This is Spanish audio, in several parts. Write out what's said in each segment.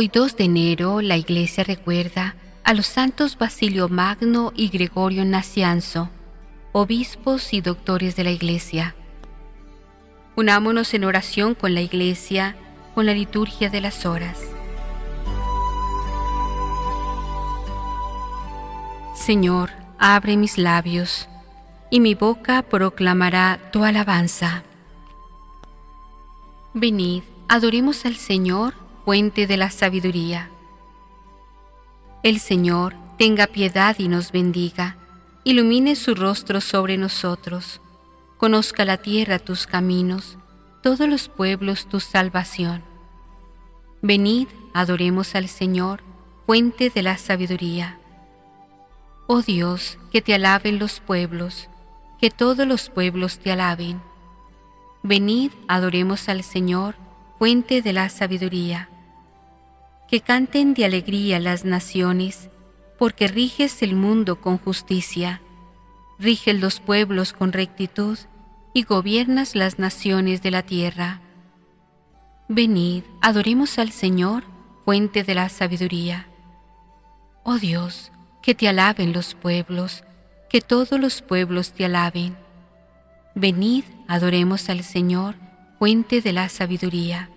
Hoy 2 de enero la Iglesia recuerda a los santos Basilio Magno y Gregorio Nacianzo, obispos y doctores de la Iglesia. Unámonos en oración con la Iglesia, con la liturgia de las horas. Señor, abre mis labios, y mi boca proclamará tu alabanza. Venid, adoremos al Señor, fuente de la sabiduría. El Señor tenga piedad y nos bendiga, ilumine su rostro sobre nosotros, conozca la tierra tus caminos, todos los pueblos tu salvación. Venid, adoremos al Señor, fuente de la sabiduría. Oh Dios, que te alaben los pueblos, que todos los pueblos te alaben. Venid, adoremos al Señor, fuente de la sabiduría. Que canten de alegría las naciones, porque riges el mundo con justicia, riges los pueblos con rectitud y gobiernas las naciones de la tierra. Venid, adoremos al Señor, fuente de la sabiduría. Oh Dios, que te alaben los pueblos, que todos los pueblos te alaben. Venid, adoremos al Señor, fuente de la sabiduría.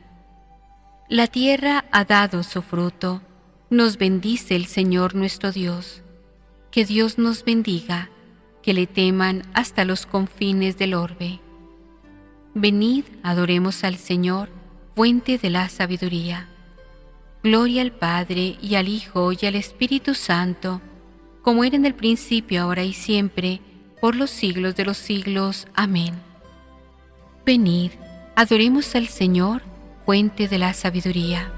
La tierra ha dado su fruto, nos bendice el Señor nuestro Dios. Que Dios nos bendiga, que le teman hasta los confines del orbe. Venid, adoremos al Señor, fuente de la sabiduría. Gloria al Padre y al Hijo y al Espíritu Santo, como era en el principio, ahora y siempre, por los siglos de los siglos. Amén. Venid, adoremos al Señor, fuente de la sabiduría.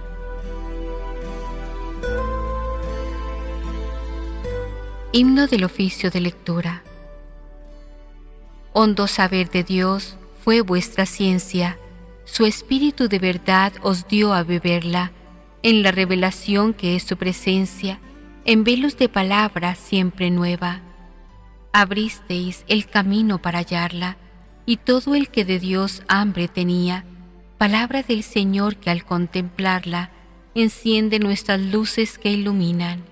Himno del oficio de lectura. Hondo saber de Dios fue vuestra ciencia, su espíritu de verdad os dio a beberla, en la revelación que es su presencia, en velos de palabra siempre nueva. Abristeis el camino para hallarla, y todo el que de Dios hambre tenía, palabra del Señor que al contemplarla enciende nuestras luces que iluminan.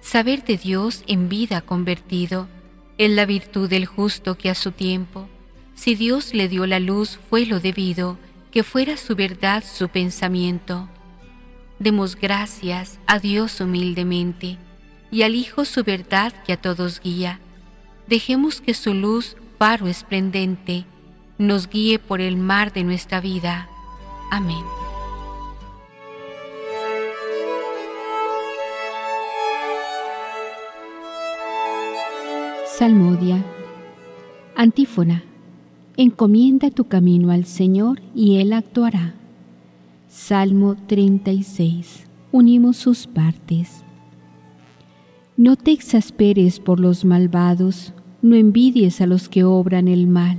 Saber de Dios en vida convertido es la virtud del justo que a su tiempo, si Dios le dio la luz fue lo debido, que fuera su verdad su pensamiento. Demos gracias a Dios humildemente y al Hijo su verdad que a todos guía. Dejemos que su luz, faro esplendente, nos guíe por el mar de nuestra vida. Amén. Salmodia. Antífona. Encomienda tu camino al Señor y Él actuará. Salmo 36. Unimos sus partes. No te exasperes por los malvados, no envidies a los que obran el mal.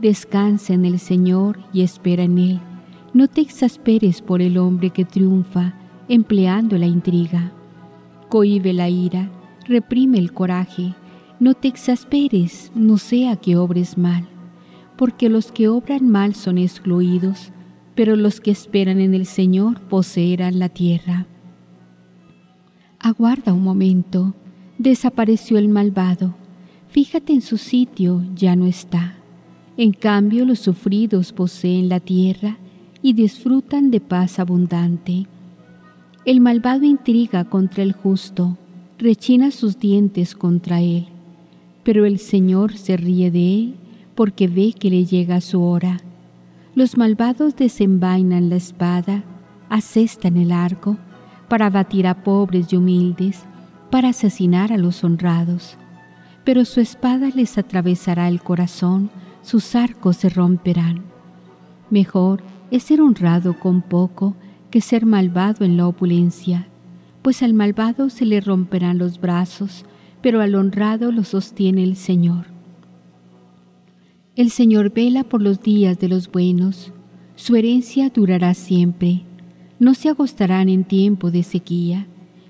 Descansa en el Señor y espera en Él. No te exasperes por el hombre que triunfa empleando la intriga. Cohibe la ira, reprime el coraje. No te exasperes, no sea que obres mal, porque los que obran mal son excluidos pero los que esperan en el Señor poseerán la tierra. Aguarda un momento, desapareció el malvado, fíjate en su sitio, ya no está. En cambio los sufridos poseen la tierra y disfrutan de paz abundante. El malvado intriga contra el justo, rechina sus dientes contra él, pero el Señor se ríe de él porque ve que le llega su hora los malvados desenvainan la espada, asestan el arco, para batir a pobres y humildes, para asesinar a los honrados. Pero su espada les atravesará el corazón, sus arcos se romperán. Mejor es ser honrado con poco que ser malvado en la opulencia, pues al malvado se le romperán los brazos, pero al honrado lo sostiene el Señor. El Señor vela por los días de los buenos, su herencia durará siempre, no se agostarán en tiempo de sequía,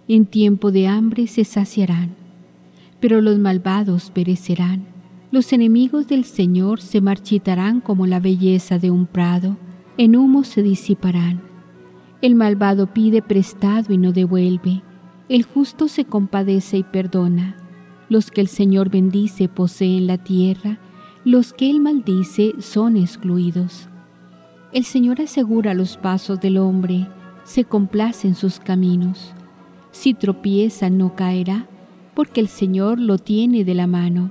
en tiempo de hambre se saciarán, pero los malvados perecerán, los enemigos del Señor se marchitarán como la belleza de un prado, en humo se disiparán. El malvado pide prestado y no devuelve, el justo se compadece y perdona. Los que el Señor bendice poseen la tierra, los que él maldice son excluidos. El Señor asegura los pasos del hombre, se complace en sus caminos. Si tropieza no caerá, porque el Señor lo tiene de la mano.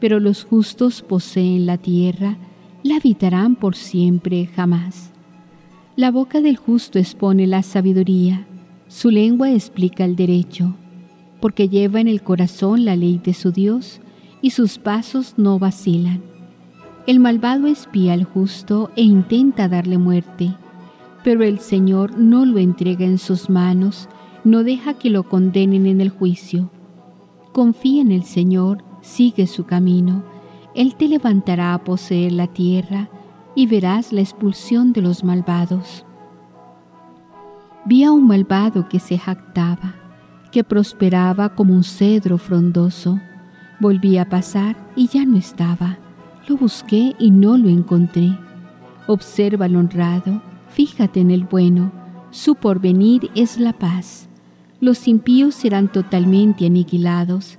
pero los justos poseen la tierra, la habitarán por siempre jamás. La boca del justo expone la sabiduría, su lengua explica el derecho, porque lleva en el corazón la ley de su Dios y sus pasos no vacilan. El malvado espía al justo e intenta darle muerte pero el Señor no lo entrega en sus manos, no deja que lo condenen en el juicio. Confía en el Señor, sigue su camino, Él te levantará a poseer la tierra y verás la expulsión de los malvados. Vi a un malvado que se jactaba, que prosperaba como un cedro frondoso. Volví a pasar y ya no estaba. Lo busqué y no lo encontré. Observa al honrado, Fíjate en el bueno, su porvenir es la paz. Los impíos serán totalmente aniquilados,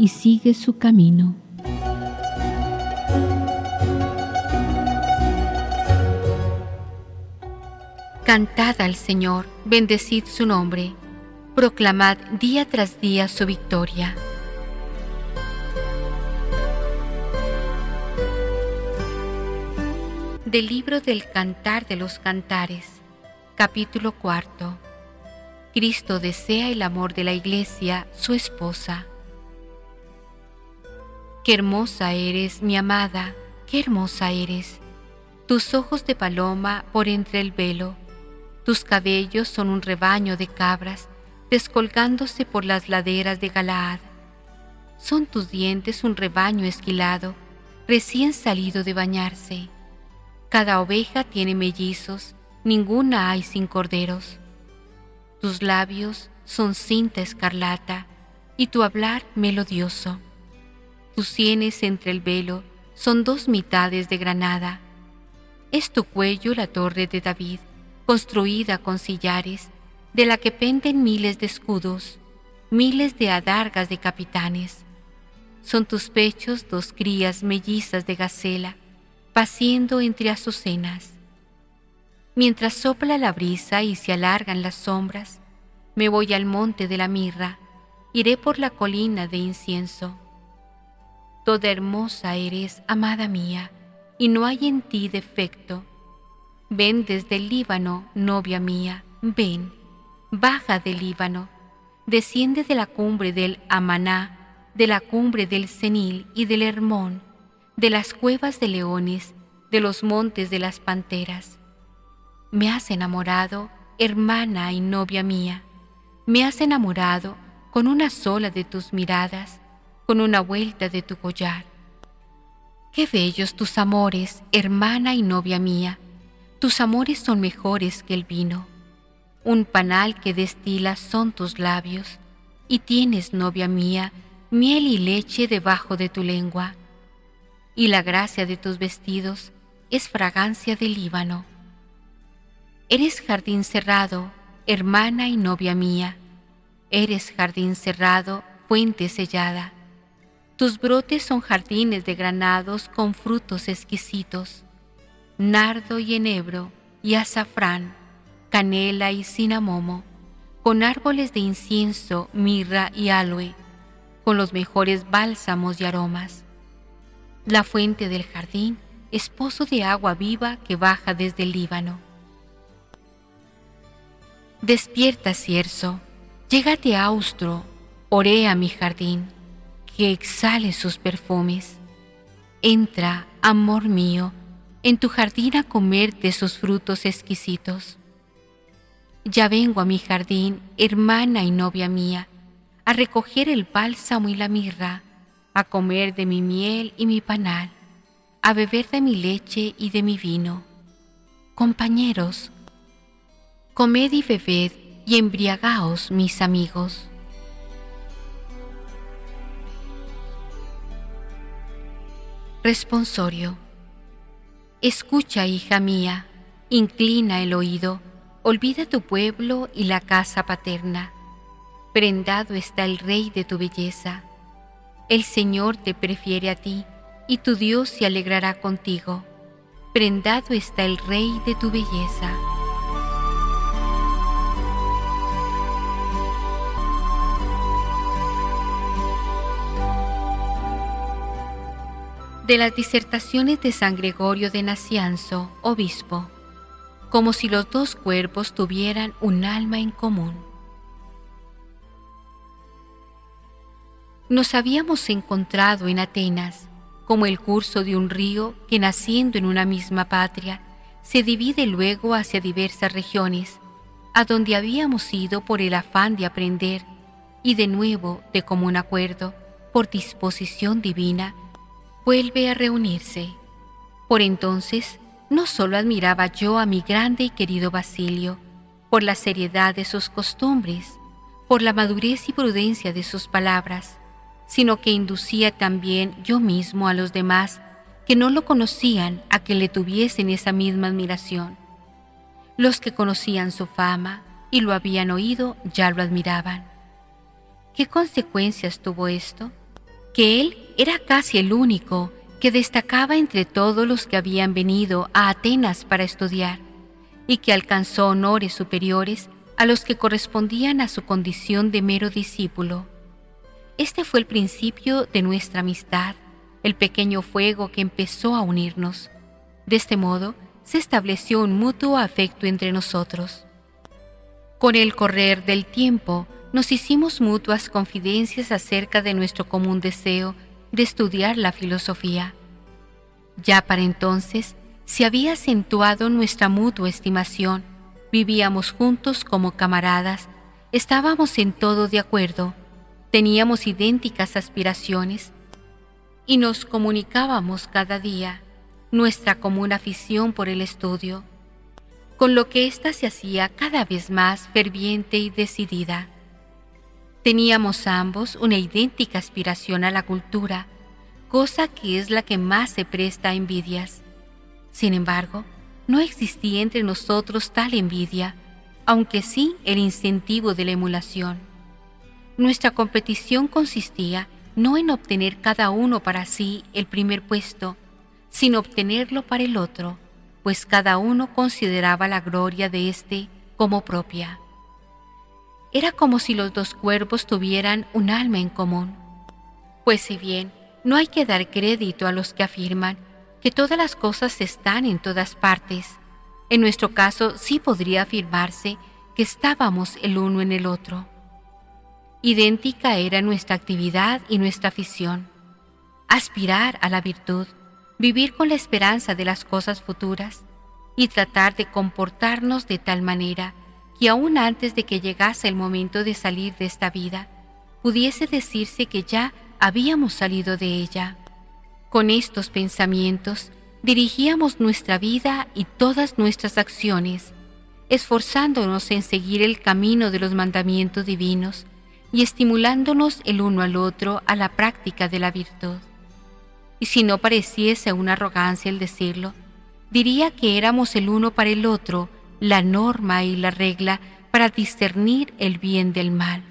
y sigue su camino. Cantad al Señor, bendecid su nombre, proclamad día tras día su victoria. Del libro del Cantar de los Cantares, capítulo cuarto. Cristo desea el amor de la iglesia, su esposa. Qué hermosa eres, mi amada, qué hermosa eres. Tus ojos de paloma por entre el velo, tus cabellos son un rebaño de cabras descolgándose por las laderas de Galaad. Son tus dientes un rebaño esquilado, recién salido de bañarse cada oveja tiene mellizos, ninguna hay sin corderos. Tus labios son cinta escarlata y tu hablar melodioso. Tus sienes entre el velo son dos mitades de granada. Es tu cuello la torre de David, construida con sillares, de la que penden miles de escudos, miles de adargas de capitanes. Son tus pechos dos crías mellizas de gacela, paciendo entre azucenas. Mientras sopla la brisa y se alargan las sombras, me voy al monte de la mirra, iré por la colina de incienso. Toda hermosa eres, amada mía, y no hay en ti defecto. Ven desde el Líbano, novia mía, ven, baja del Líbano, desciende de la cumbre del Amaná, de la cumbre del Senil y del Hermón, de las cuevas de leones, de los montes de las panteras. Me has enamorado, hermana y novia mía, me has enamorado con una sola de tus miradas, con una vuelta de tu collar. Qué bellos tus amores, hermana y novia mía, tus amores son mejores que el vino. un panal que destila son tus labios, y tienes, novia mía, miel y leche debajo de tu lengua, y la gracia de tus vestidos es fragancia del Líbano. Eres jardín cerrado, hermana y novia mía, eres jardín cerrado, fuente sellada. Tus brotes son jardines de granados con frutos exquisitos, nardo y enebro y azafrán, canela y cinamomo, con árboles de incienso, mirra y aloe, con los mejores bálsamos y aromas. La fuente del jardín es pozo de agua viva que baja desde el Líbano. Despierta, cierzo, llégate austro, orea mi jardín, que exhale sus perfumes. Entra, amor mío, en tu jardín a comer de sus frutos exquisitos. Ya vengo a mi jardín, hermana y novia mía, a recoger el bálsamo y la mirra, a comer de mi miel y mi panal, a beber de mi leche y de mi vino. Compañeros, comed y bebed y embriagaos, mis amigos. Responsorio. Escucha, hija mía, inclina el oído, olvida tu pueblo y la casa paterna. Prendado está el rey de tu belleza. El Señor te prefiere a ti y tu Dios se alegrará contigo. Prendado está el rey de tu belleza. De las disertaciones de San Gregorio de Nacianzo, obispo, como si los dos cuerpos tuvieran un alma en común. Nos habíamos encontrado en Atenas, como el curso de un río que naciendo en una misma patria, se divide luego hacia diversas regiones, a donde habíamos ido por el afán de aprender y de nuevo, de común acuerdo, por disposición divina, vuelve a reunirse. Por entonces, no solo admiraba yo a mi grande y querido Basilio, por la seriedad de sus costumbres, por la madurez y prudencia de sus palabras, sino que inducía también yo mismo a los demás que no lo conocían a que le tuviesen esa misma admiración. Los que conocían su fama y lo habían oído ya lo admiraban. ¿Qué consecuencias tuvo esto? Que él era casi el único que destacaba entre todos los que habían venido a Atenas para estudiar y que alcanzó honores superiores a los que correspondían a su condición de mero discípulo. Este fue el principio de nuestra amistad, el pequeño fuego que empezó a unirnos. De este modo se estableció un mutuo afecto entre nosotros. Con el correr del tiempo, nos hicimos mutuas confidencias acerca de nuestro común deseo de estudiar la filosofía. Ya para entonces se había acentuado nuestra mutua estimación, vivíamos juntos como camaradas, estábamos en todo de acuerdo, teníamos idénticas aspiraciones y nos comunicábamos cada día nuestra común afición por el estudio, con lo que ésta se hacía cada vez más ferviente y decidida. Teníamos ambos una idéntica aspiración a la cultura, cosa que es la que más se presta a envidias. Sin embargo, no existía entre nosotros tal envidia, aunque sí el incentivo de la emulación. Nuestra competición consistía no en obtener cada uno para sí el primer puesto, sino obtenerlo para el otro, pues cada uno consideraba la gloria de éste como propia. Era como si los dos cuerpos tuvieran un alma en común. Pues si bien no hay que dar crédito a los que afirman que todas las cosas están en todas partes, en nuestro caso sí podría afirmarse que estábamos el uno en el otro. Idéntica era nuestra actividad y nuestra afición. Aspirar a la virtud, vivir con la esperanza de las cosas futuras y tratar de comportarnos de tal manera y aún antes de que llegase el momento de salir de esta vida, pudiese decirse que ya habíamos salido de ella. Con estos pensamientos dirigíamos nuestra vida y todas nuestras acciones, esforzándonos en seguir el camino de los mandamientos divinos y estimulándonos el uno al otro a la práctica de la virtud. Y si no pareciese una arrogancia el decirlo, diría que éramos el uno para el otro la norma y la regla para discernir el bien del mal.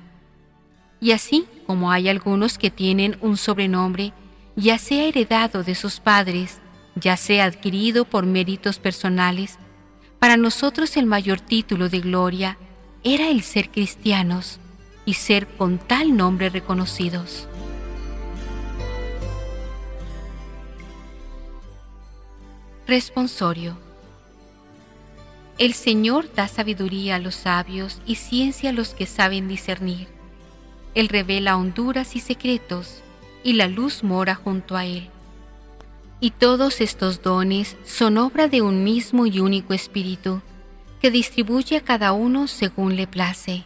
Y así como hay algunos que tienen un sobrenombre, ya sea heredado de sus padres, ya sea adquirido por méritos personales, para nosotros el mayor título de gloria era el ser cristianos y ser con tal nombre reconocidos. Responsorio El Señor da sabiduría a los sabios y ciencia a los que saben discernir. Él revela honduras y secretos, y la luz mora junto a Él. Y todos estos dones son obra de un mismo y único Espíritu, que distribuye a cada uno según le place.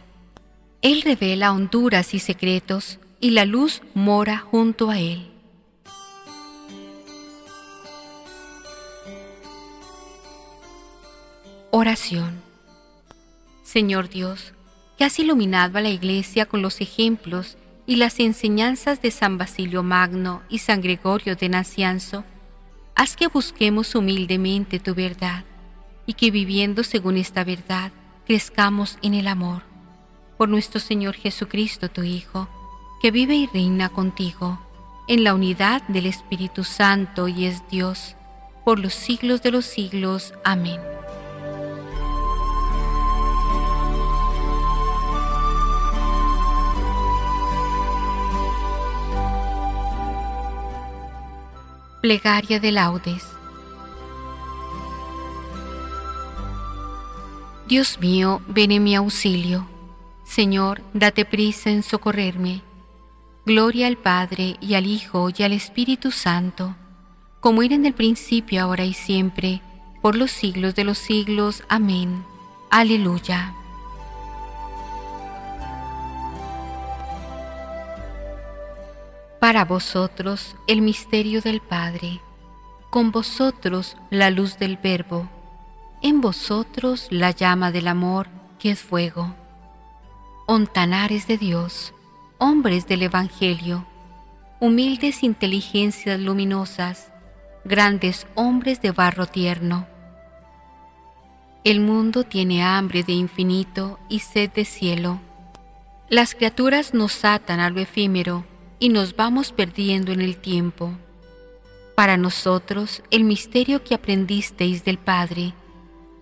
Él revela honduras y secretos, y la luz mora junto a Él. Oración Señor Dios, que has iluminado a la Iglesia con los ejemplos y las enseñanzas de San Basilio Magno y San Gregorio de Nacianzo, haz que busquemos humildemente tu verdad y que viviendo según esta verdad crezcamos en el amor. Por nuestro Señor Jesucristo, tu Hijo, que vive y reina contigo, en la unidad del Espíritu Santo y es Dios, por los siglos de los siglos. Amén. Plegaria de laudes. Dios mío, ven en mi auxilio. Señor, date prisa en socorrerme. Gloria al Padre y al Hijo y al Espíritu Santo, como era en el principio, ahora y siempre, por los siglos de los siglos. Amén. Aleluya. Para vosotros el misterio del Padre, con vosotros la luz del Verbo, en vosotros la llama del amor que es fuego. Ontanares de Dios, hombres del Evangelio, humildes inteligencias luminosas, grandes hombres de barro tierno. El mundo tiene hambre de infinito y sed de cielo. Las criaturas nos atan a lo efímero, y nos vamos perdiendo en el tiempo. Para nosotros el misterio que aprendisteis del Padre,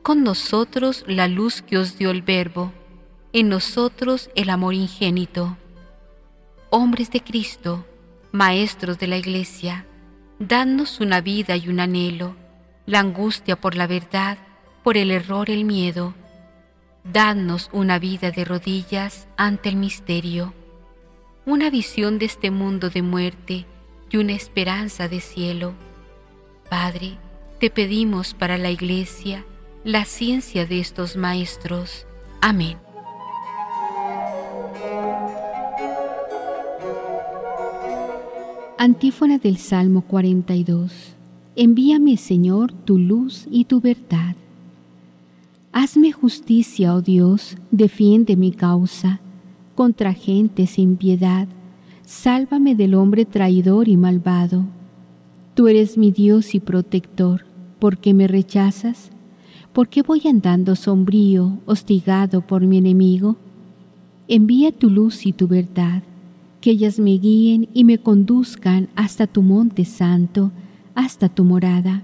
con nosotros la luz que os dio el Verbo, en nosotros el amor ingénito. Hombres de Cristo, maestros de la Iglesia, dadnos una vida y un anhelo, la angustia por la verdad, por el error el miedo. Dadnos una vida de rodillas ante el misterio una visión de este mundo de muerte y una esperanza de cielo. Padre, te pedimos para la Iglesia la ciencia de estos maestros. Amén. Antífona del Salmo 42. Envíame, Señor, tu luz y tu verdad. Hazme justicia, oh Dios, defiende mi causa contra gente sin piedad, sálvame del hombre traidor y malvado. Tú eres mi Dios y protector, ¿por qué me rechazas? ¿Por qué voy andando sombrío, hostigado por mi enemigo? Envía tu luz y tu verdad, que ellas me guíen y me conduzcan hasta tu monte santo, hasta tu morada,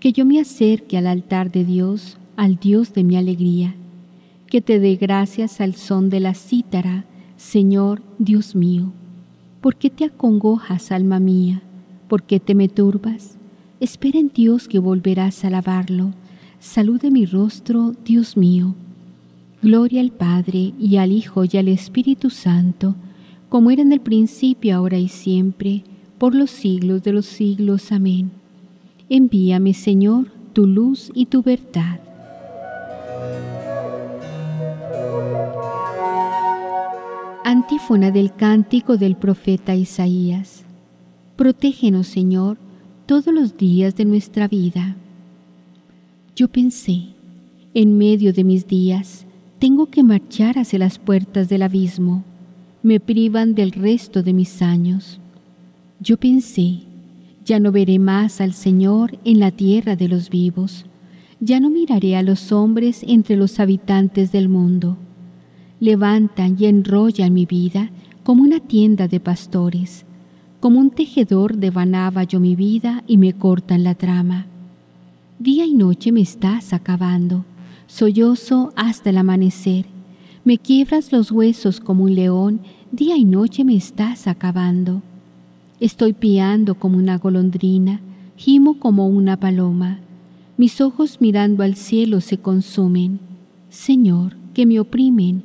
que yo me acerque al altar de Dios, al Dios de mi alegría que te dé gracias al son de la cítara, Señor Dios mío. ¿Por qué te acongojas, alma mía? ¿Por qué te me turbas? Espera en Dios que volverás a alabarlo. Salude mi rostro, Dios mío. Gloria al Padre y al Hijo y al Espíritu Santo, como era en el principio, ahora y siempre, por los siglos de los siglos. Amén. Envíame, Señor, tu luz y tu verdad Antífona del cántico del profeta Isaías. Protégenos, Señor, todos los días de nuestra vida. Yo pensé, En medio de mis días, tengo que marchar hacia las puertas del abismo. Me privan del resto de mis años. Yo pensé, ya no veré más al Señor en la tierra de los vivos. Ya no miraré a los hombres entre los habitantes del mundo. Levantan y enrollan mi vida como una tienda de pastores. Como un tejedor devanaba yo mi vida y me cortan la trama. Día y noche me estás acabando, sollozo hasta el amanecer. Me quiebras los huesos como un león, día y noche me estás acabando. Estoy piando como una golondrina, gimo como una paloma. Mis ojos mirando al cielo se consumen. Señor, que me oprimen,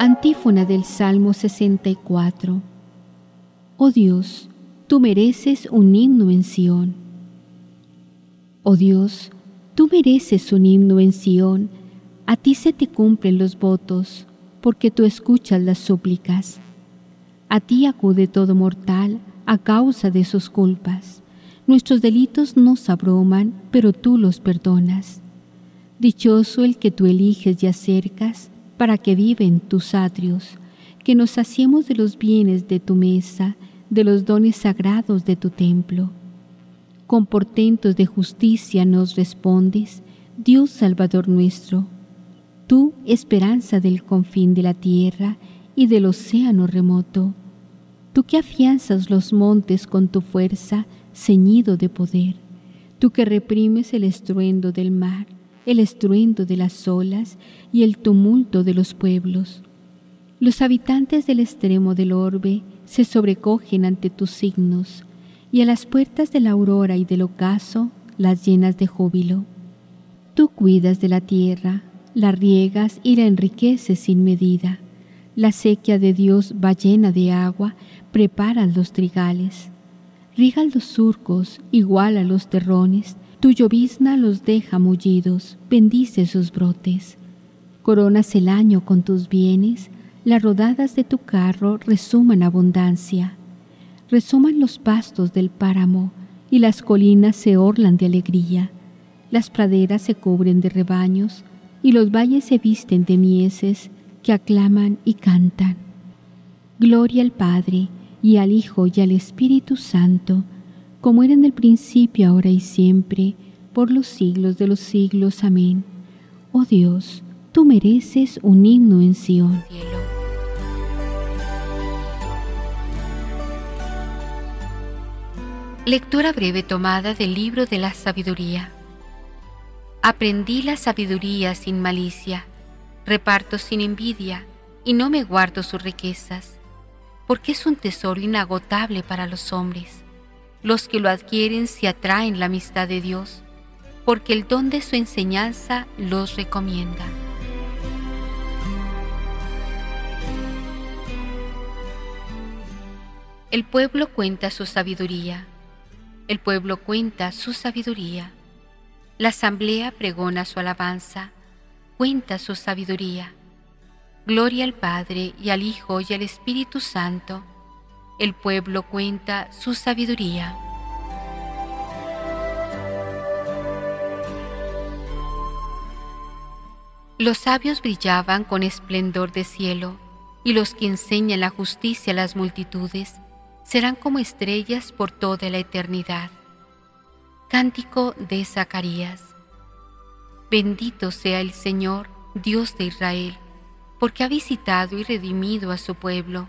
Antífona del Salmo 64. Oh Dios, tú mereces un himno en Sión. Oh Dios, tú mereces un himno en Sión. A ti se te cumplen los votos, porque tú escuchas las súplicas. A ti acude todo mortal a causa de sus culpas. Nuestros delitos nos abruman, pero tú los perdonas. Dichoso el que tú eliges y acercas para que vive en tus atrios, que nos saciemos de los bienes de tu mesa, de los dones sagrados de tu templo. Con portentos de justicia nos respondes, Dios Salvador nuestro. Tú, esperanza del confín de la tierra y del océano remoto, tú que afianzas los montes con tu fuerza, ceñido de poder, tú que reprimes el estruendo del mar, el estruendo de las olas y el tumulto de los pueblos. Los habitantes del extremo del orbe se sobrecogen ante tus signos, y a las puertas de la aurora y del ocaso las llenas de júbilo. Tú cuidas de la tierra, la riegas y la enriqueces sin medida. La sequía de Dios va llena de agua preparan los trigales. Riga los surcos, igual a los terrones, tu llovizna los deja mullidos, bendice sus brotes. Coronas el año con tus bienes, las rodadas de tu carro resuman abundancia. Resuman los pastos del páramo y las colinas se orlan de alegría. Las praderas se cubren de rebaños y los valles se visten de mieses que aclaman y cantan. Gloria al Padre, y al Hijo y al Espíritu Santo, como era en el principio, ahora y siempre, por los siglos de los siglos. Amén. Oh Dios, tú mereces un himno en Sion. Lectura breve tomada del libro de la sabiduría. Aprendí la sabiduría sin malicia, reparto sin envidia, y no me guardo sus riquezas porque es un tesoro inagotable para los hombres. Los que lo adquieren se atraen la amistad de Dios, porque el don de su enseñanza los recomienda. El pueblo cuenta su sabiduría. El pueblo cuenta su sabiduría. La asamblea pregona su alabanza, cuenta su sabiduría. Gloria al Padre y al Hijo y al Espíritu Santo. El pueblo cuenta su sabiduría. Los sabios brillaban con esplendor de cielo, y los que enseñan la justicia a las multitudes serán como estrellas por toda la eternidad. Cántico de Zacarías. Bendito sea el Señor, Dios de Israel porque ha visitado y redimido a su pueblo,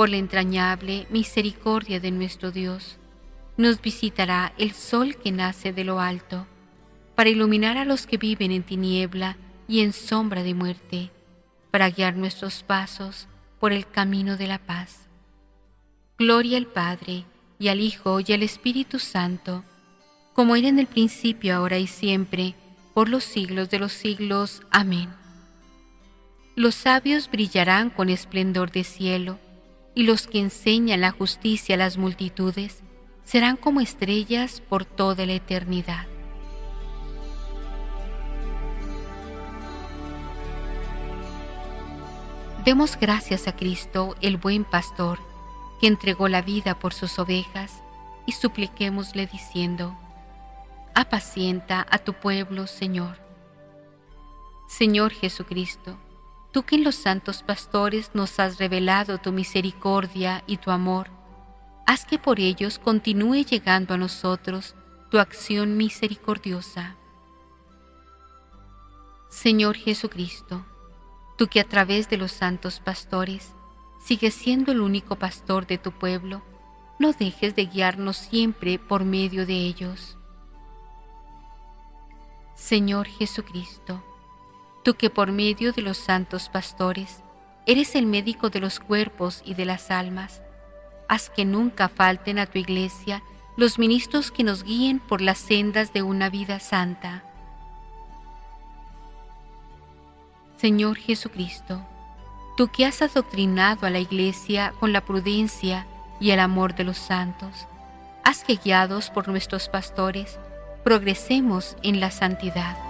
Por la entrañable misericordia de nuestro Dios, nos visitará el sol que nace de lo alto, para iluminar a los que viven en tiniebla y en sombra de muerte, para guiar nuestros pasos por el camino de la paz. Gloria al Padre, y al Hijo, y al Espíritu Santo, como era en el principio, ahora y siempre, por los siglos de los siglos. Amén. Los sabios brillarán con esplendor de cielo, y los que enseñan la justicia a las multitudes serán como estrellas por toda la eternidad. Demos gracias a Cristo, el buen pastor, que entregó la vida por sus ovejas, y supliquémosle diciendo, apacienta a tu pueblo, Señor. Señor Jesucristo, tú que en los santos pastores nos has revelado tu misericordia y tu amor, haz que por ellos continúe llegando a nosotros tu acción misericordiosa. Señor Jesucristo, tú que a través de los santos pastores sigues siendo el único pastor de tu pueblo, no dejes de guiarnos siempre por medio de ellos. Señor Jesucristo, tú que por medio de los santos pastores eres el médico de los cuerpos y de las almas, haz que nunca falten a tu iglesia los ministros que nos guíen por las sendas de una vida santa. Señor Jesucristo, tú que has adoctrinado a la iglesia con la prudencia y el amor de los santos, haz que guiados por nuestros pastores, progresemos en la santidad.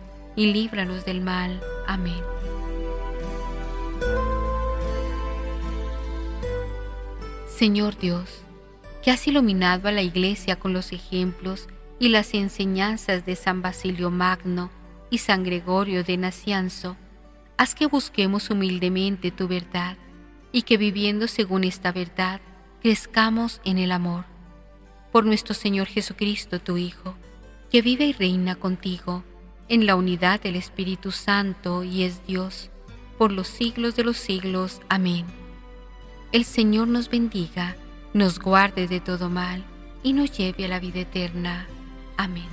y líbranos del mal. Amén. Señor Dios, que has iluminado a la Iglesia con los ejemplos y las enseñanzas de San Basilio Magno y San Gregorio de Nacianzo, haz que busquemos humildemente tu verdad y que viviendo según esta verdad, crezcamos en el amor. Por nuestro Señor Jesucristo, tu Hijo, que vive y reina contigo en la unidad del Espíritu Santo y es Dios, por los siglos de los siglos. Amén. El Señor nos bendiga, nos guarde de todo mal y nos lleve a la vida eterna. Amén.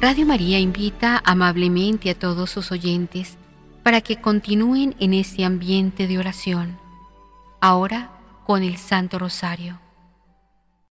Radio María invita amablemente a todos sus oyentes para que continúen en ese ambiente de oración. Ahora con el Santo Rosario.